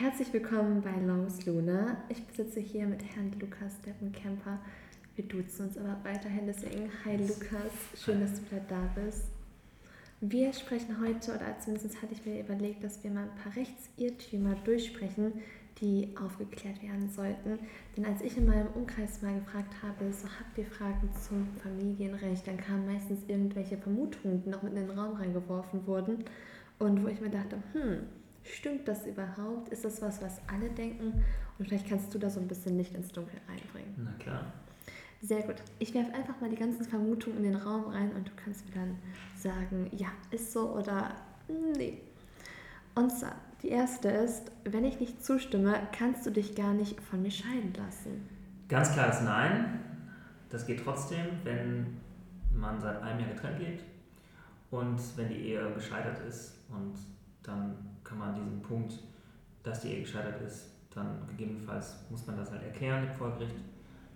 Herzlich willkommen bei Longs Luna. Ich besitze hier mit Herrn Lukas Deppenkemper. Wir duzen uns aber weiterhin, deswegen hi Lukas, schön, dass du wieder da bist. Wir sprechen heute, oder zumindest hatte ich mir überlegt, dass wir mal ein paar Rechtsirrtümer durchsprechen, die aufgeklärt werden sollten. Denn als ich in meinem Umkreis mal gefragt habe, so habt ihr Fragen zum Familienrecht, dann kamen meistens irgendwelche Vermutungen, die noch mit in den Raum reingeworfen wurden. Und wo ich mir dachte, hm, stimmt das überhaupt? Ist das was, was alle denken? Und vielleicht kannst du da so ein bisschen Licht ins Dunkel reinbringen. Na klar. Sehr gut. Ich werfe einfach mal die ganzen Vermutungen in den Raum rein und du kannst mir dann sagen, ja, ist so oder nee. Und zwar, die erste ist, wenn ich nicht zustimme, kannst du dich gar nicht von mir scheiden lassen. Ganz klares Nein. Das geht trotzdem, wenn man seit einem Jahr getrennt lebt und wenn die Ehe gescheitert ist und dann kann man diesen Punkt, dass die Ehe gescheitert ist, dann gegebenenfalls muss man das halt erklären vor Gericht,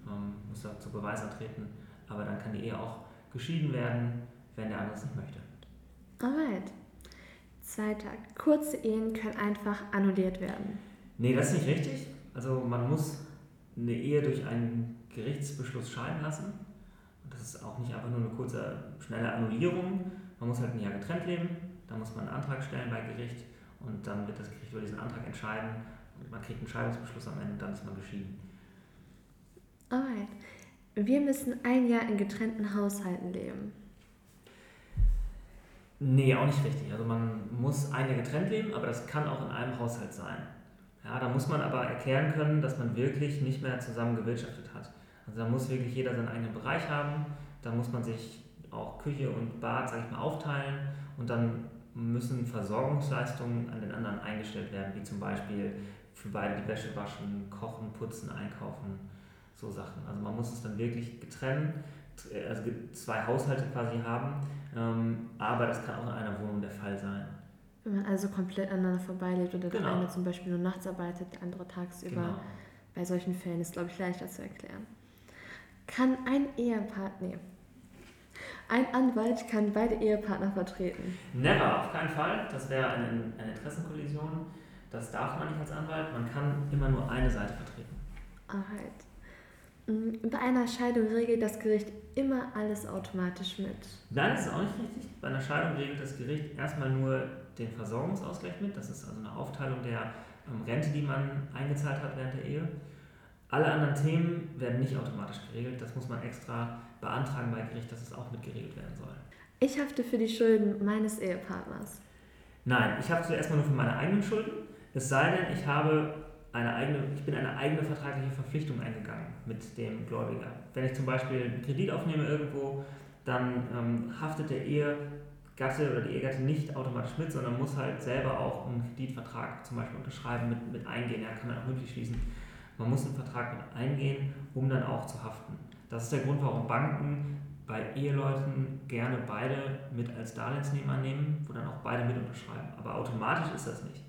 ähm, muss da zu Beweis antreten, aber dann kann die Ehe auch geschieden werden, wenn der andere es nicht möchte. Alright. Zweiter. Kurze Ehen können einfach annulliert werden. Nee, das ist nicht richtig. Also man muss eine Ehe durch einen Gerichtsbeschluss scheiden lassen. Das ist auch nicht einfach nur eine kurze, schnelle Annullierung. Man muss halt ein Jahr getrennt leben. Da muss man einen Antrag stellen bei Gericht und dann wird das Gericht über diesen Antrag entscheiden. Und man kriegt einen Scheidungsbeschluss am Ende dann ist man geschieden. Alright. Wir müssen ein Jahr in getrennten Haushalten leben. Nee, auch nicht richtig. Also man muss ein Jahr getrennt leben, aber das kann auch in einem Haushalt sein. Ja, da muss man aber erklären können, dass man wirklich nicht mehr zusammen gewirtschaftet hat. Also da muss wirklich jeder seinen eigenen Bereich haben. Da muss man sich auch Küche und Bad, sag ich mal, aufteilen und dann müssen Versorgungsleistungen an den anderen eingestellt werden, wie zum Beispiel für beide die Wäsche waschen, kochen, putzen, einkaufen, so Sachen. Also man muss es dann wirklich getrennt, also zwei Haushalte quasi haben, ähm, aber das kann auch in einer Wohnung der Fall sein. Wenn man also komplett aneinander vorbeilebt oder Genau. der eine zum Beispiel nur nachts arbeitet, der andere tagsüber. Genau. Bei solchen Fällen ist, glaube ich, leichter zu erklären. Kann ein Ehepartner, nee. Ein Anwalt kann beide Ehepartner vertreten. Never, auf keinen Fall. Das wäre eine, eine Interessenkollision. Das darf man nicht als Anwalt. Man kann immer nur eine Seite vertreten. Alright. Mm, Bei einer Scheidung regelt das Gericht immer alles automatisch mit. Nein, das ist auch nicht richtig. Bei einer Scheidung regelt das Gericht erstmal nur den Versorgungsausgleich mit. Das ist also eine Aufteilung der ähm, Rente, die man eingezahlt hat während der Ehe. Alle anderen Themen werden nicht automatisch geregelt. Das muss man extra beantragen bei Gericht, dass es auch mit geregelt werden soll. Ich hafte für die Schulden meines Ehepartners. Nein, ich habe zuerst mal nur für meine eigenen Schulden. Es sei denn, ich habe eine eigene, ich bin eine eigene vertragliche Verpflichtung eingegangen mit dem Gläubiger. Wenn ich zum Beispiel einen Kredit aufnehme irgendwo, dann ähm, haftet der Ehegatte oder die Ehegatte nicht automatisch mit, sondern muss halt selber auch einen Kreditvertrag zum Beispiel unterschreiben, mit, mit eingehen. Er kann dann auch mündlich schließen. Man muss einen Vertrag mit eingehen, um dann auch zu haften. Das ist der Grund, warum Banken bei Eheleuten gerne beide mit als Darlehensnehmer nehmen, wo dann auch beide mit unterschreiben. Aber automatisch ist das nicht.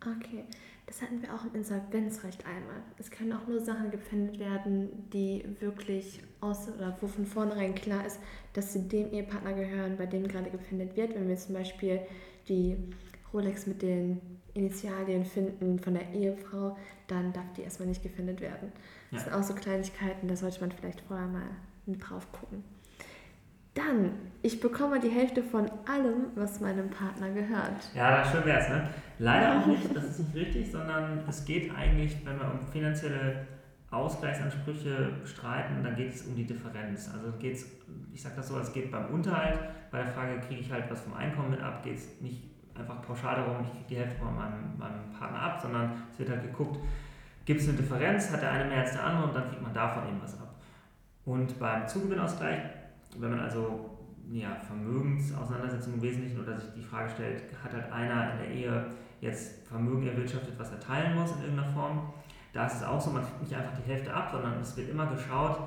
Okay, das hatten wir auch im Insolvenzrecht einmal. Es können auch nur Sachen gepfändet werden, die wirklich aus oder wo von vornherein klar ist, dass sie dem Ehepartner gehören, bei dem gerade gepfändet wird. Wenn wir zum Beispiel die Rolex mit den Initialien finden von der Ehefrau, dann darf die erstmal nicht gefändet werden. Das Ja. sind auch so Kleinigkeiten, da sollte man vielleicht vorher mal drauf gucken. Dann, ich bekomme die Hälfte von allem, was meinem Partner gehört. Ja, schön wär's, ne? Leider auch nicht, das ist nicht richtig, sondern es geht eigentlich, wenn wir um finanzielle Ausgleichsansprüche streiten, dann geht es um die Differenz. Also geht's, ich sage das so, es geht beim Unterhalt, bei der Frage, kriege ich halt was vom Einkommen mit ab, geht es nicht einfach pauschal darum, ich kriege die Hälfte von meinem, meinem Partner ab, sondern es wird halt geguckt, gibt es eine Differenz, hat der eine mehr als der andere und dann kriegt man davon eben was ab. Und beim Zugewinnausgleich, wenn man also ja, Vermögensauseinandersetzung im Wesentlichen oder sich die Frage stellt, hat halt einer in der Ehe jetzt Vermögen erwirtschaftet, was er teilen muss in irgendeiner Form, da ist es auch so, man kriegt nicht einfach die Hälfte ab, sondern es wird immer geschaut,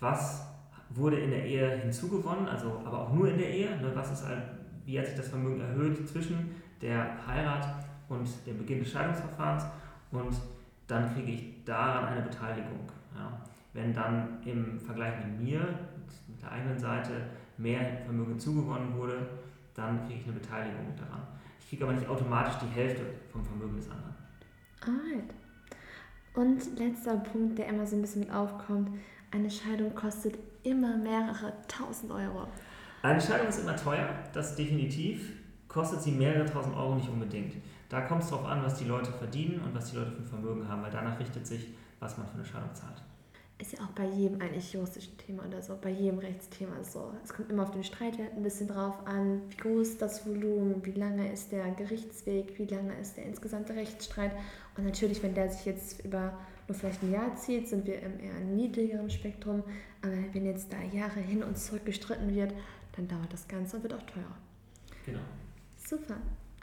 was wurde in der Ehe hinzugewonnen, also aber auch nur in der Ehe, ne, was ist halt, wie hat sich das Vermögen erhöht zwischen der Heirat und dem Beginn des Scheidungsverfahrens und dann kriege ich daran eine Beteiligung. Ja. Wenn dann im Vergleich mit mir, mit, der eigenen Seite, mehr Vermögen zugewonnen wurde, dann kriege ich eine Beteiligung daran. Ich kriege aber nicht automatisch die Hälfte vom Vermögen des anderen. Alright. Und letzter Punkt, der immer so ein bisschen mit aufkommt. Eine Scheidung kostet immer mehrere tausend Euro. Eine Scheidung ist immer teuer, das definitiv. Kostet sie mehrere tausend Euro nicht unbedingt. Da kommt es darauf an, was die Leute verdienen und was die Leute für ein Vermögen haben, weil danach richtet sich, was man für eine Scheidung zahlt. Ist ja auch bei jedem eigentlich juristischen Thema oder so, bei jedem Rechtsthema so. Es kommt immer auf den Streitwert ein bisschen drauf an, wie groß das Volumen, wie lange ist der Gerichtsweg, wie lange ist der insgesamte Rechtsstreit. Und natürlich, wenn der sich jetzt über nur vielleicht ein Jahr zieht, sind wir im eher niedrigeren Spektrum. Aber wenn jetzt da Jahre hin und zurück gestritten wird, dann dauert das Ganze und wird auch teurer. Genau. Super.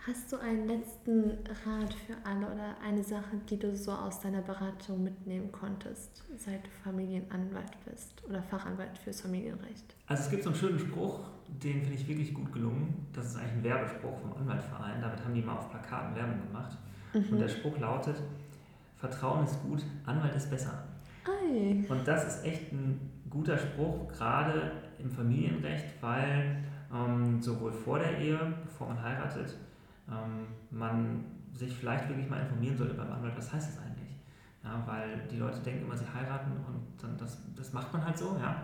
Hast du einen letzten Rat für alle oder eine Sache, die du so aus deiner Beratung mitnehmen konntest, seit du Familienanwalt bist oder Fachanwalt fürs Familienrecht? Also es gibt so einen schönen Spruch, den finde ich wirklich gut gelungen. Das ist eigentlich ein Werbespruch vom Anwaltverein. Damit haben die mal auf Plakaten Werbung gemacht. Mhm. Und der Spruch lautet, Vertrauen ist gut, Anwalt ist besser. Ei. Und das ist echt ein guter Spruch, gerade im Familienrecht, weil ähm, sowohl vor der Ehe, bevor man heiratet, ähm, man sich vielleicht wirklich mal informieren sollte beim Anwalt, was heißt das eigentlich? Ja, weil die Leute denken immer, sie heiraten und dann das, das macht man halt so. Ja.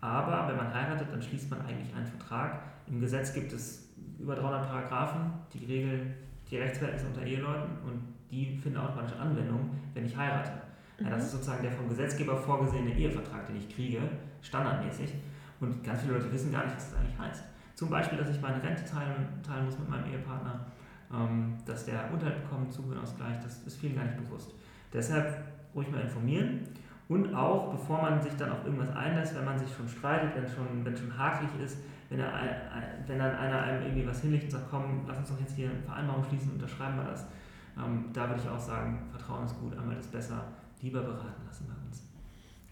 Aber wenn man heiratet, dann schließt man eigentlich einen Vertrag. Im Gesetz gibt es über 300 Paragraphen, die regeln die Rechtsverhältnisse unter Eheleuten und die finden automatisch Anwendung, wenn ich heirate. Ja, das mhm. ist sozusagen der vom Gesetzgeber vorgesehene Ehevertrag, den ich kriege, standardmäßig. Und ganz viele Leute wissen gar nicht, was das eigentlich heißt. Zum Beispiel, dass ich meine Rente teilen, teilen muss mit meinem Ehepartner ähm, dass der Unterhalt bekommt, Zugewinnsausgleich, das ist vielen gar nicht bewusst. Deshalb ruhig mal informieren und auch, bevor man sich dann auf irgendwas einlässt, wenn man sich schon streitet, wenn schon, wenn schon hakelig ist, wenn, er, wenn dann einer einem irgendwie was hinlegt und sagt, komm, lass uns doch jetzt hier eine Vereinbarung schließen, unterschreiben wir das. Ähm, da würde ich auch sagen, Vertrauen ist gut, Anwalt ist besser, lieber beraten lassen bei uns.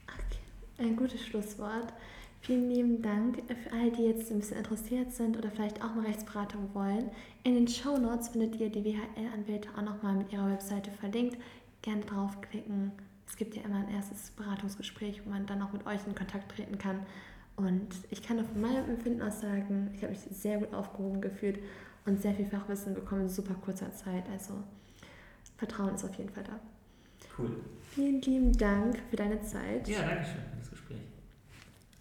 Okay, ein gutes Schlusswort. Vielen lieben Dank für all die jetzt ein bisschen interessiert sind oder vielleicht auch mal Rechtsberatung wollen. In den Show Notes findet ihr die WHL-Anwälte auch nochmal mit ihrer Webseite verlinkt. Gerne draufklicken. Es gibt ja immer ein erstes Beratungsgespräch, wo man dann auch mit euch in Kontakt treten kann. Und ich kann auch von meinem Empfinden aus sagen, ich habe mich sehr gut aufgehoben gefühlt und sehr viel Fachwissen bekommen in super kurzer Zeit. Also Vertrauen ist auf jeden Fall da. Cool. Vielen lieben Dank für deine Zeit. Ja, danke schön.